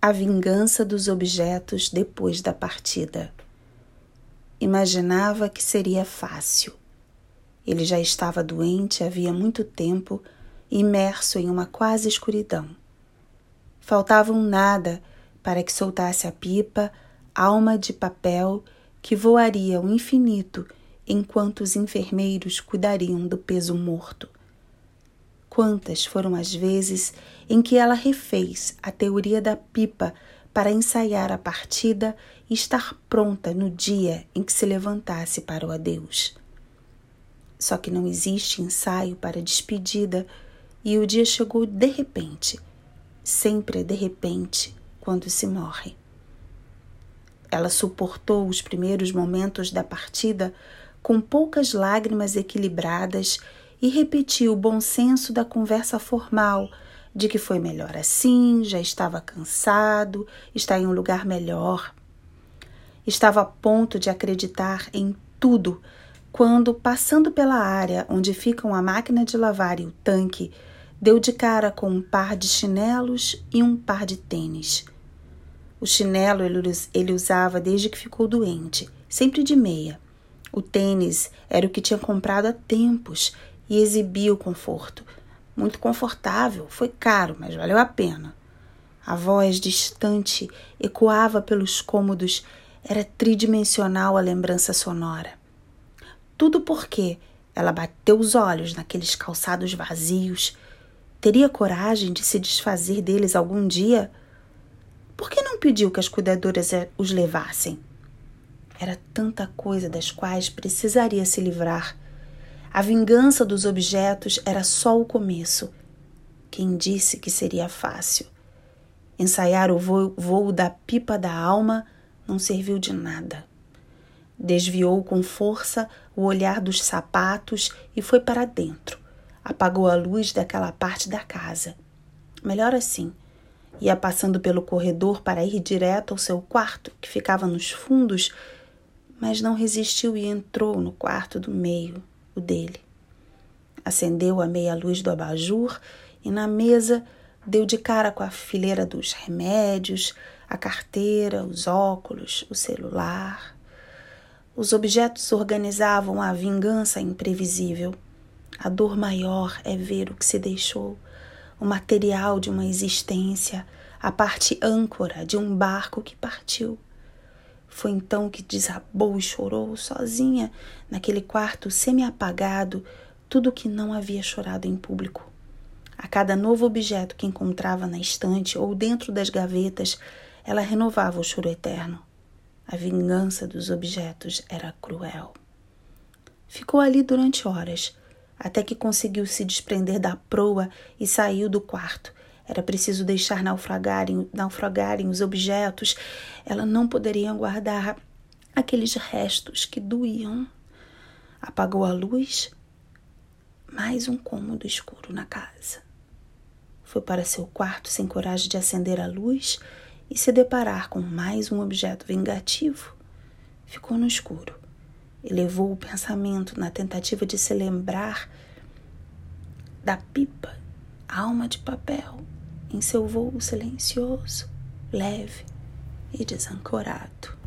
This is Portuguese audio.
A vingança dos objetos depois da partida. Imaginava que seria fácil. Ele já estava doente havia muito tempo, imerso em uma quase escuridão. Faltava um nada para que soltasse a pipa, alma de papel que voaria ao infinito enquanto os enfermeiros cuidariam do peso morto. Quantas foram as vezes em que ela refez a teoria da pipa para ensaiar a partida e estar pronta no dia em que se levantasse para o adeus. Só que não existe ensaio para despedida e o dia chegou de repente. Sempre é de repente quando se morre. Ela suportou os primeiros momentos da partida com poucas lágrimas equilibradas e repetiu o bom senso da conversa formal de que foi melhor assim, já estava cansado, está em um lugar melhor. Estava a ponto de acreditar em tudo quando, passando pela área onde ficam a máquina de lavar e o tanque, deu de cara com um par de chinelos e um par de tênis. O chinelo ele usava desde que ficou doente, sempre de meia. O tênis era o que tinha comprado há tempos e exibia o conforto. Muito confortável, foi caro, mas valeu a pena. A voz distante ecoava pelos cômodos, era tridimensional a lembrança sonora. Tudo porque ela bateu os olhos naqueles calçados vazios. Teria coragem de se desfazer deles algum dia? Por que não pediu que as cuidadoras os levassem? Era tanta coisa das quais precisaria se livrar. A vingança dos objetos era só o começo. Quem disse que seria fácil? Ensaiar o voo, voo da pipa da alma não serviu de nada. Desviou com força o olhar dos sapatos e foi para dentro. Apagou a luz daquela parte da casa. Melhor assim. Ia passando pelo corredor para ir direto ao seu quarto, que ficava nos fundos, mas não resistiu e entrou no quarto do meio, dele. Acendeu a meia luz do abajur e na mesa deu de cara com a fileira dos remédios, a carteira, os óculos, o celular. Os objetos organizavam a vingança imprevisível. A dor maior é ver o que se deixou, o material de uma existência, a parte âncora de um barco que partiu. Foi então que desabou e chorou sozinha naquele quarto semi-apagado tudo que não havia chorado em público. A cada novo objeto que encontrava na estante ou dentro das gavetas, ela renovava o choro eterno. A vingança dos objetos era cruel. Ficou ali durante horas, até que conseguiu se desprender da proa e saiu do quarto. Era preciso deixar naufragarem, naufragarem os objetos. Ela não poderia guardar aqueles restos que doíam. Apagou a luz. Mais um cômodo escuro na casa. Foi para seu quarto sem coragem de acender a luz e se deparar com mais um objeto vingativo, ficou no escuro. Elevou o pensamento na tentativa de se lembrar da pipa, alma de papel, em seu voo silencioso, leve e desancorado.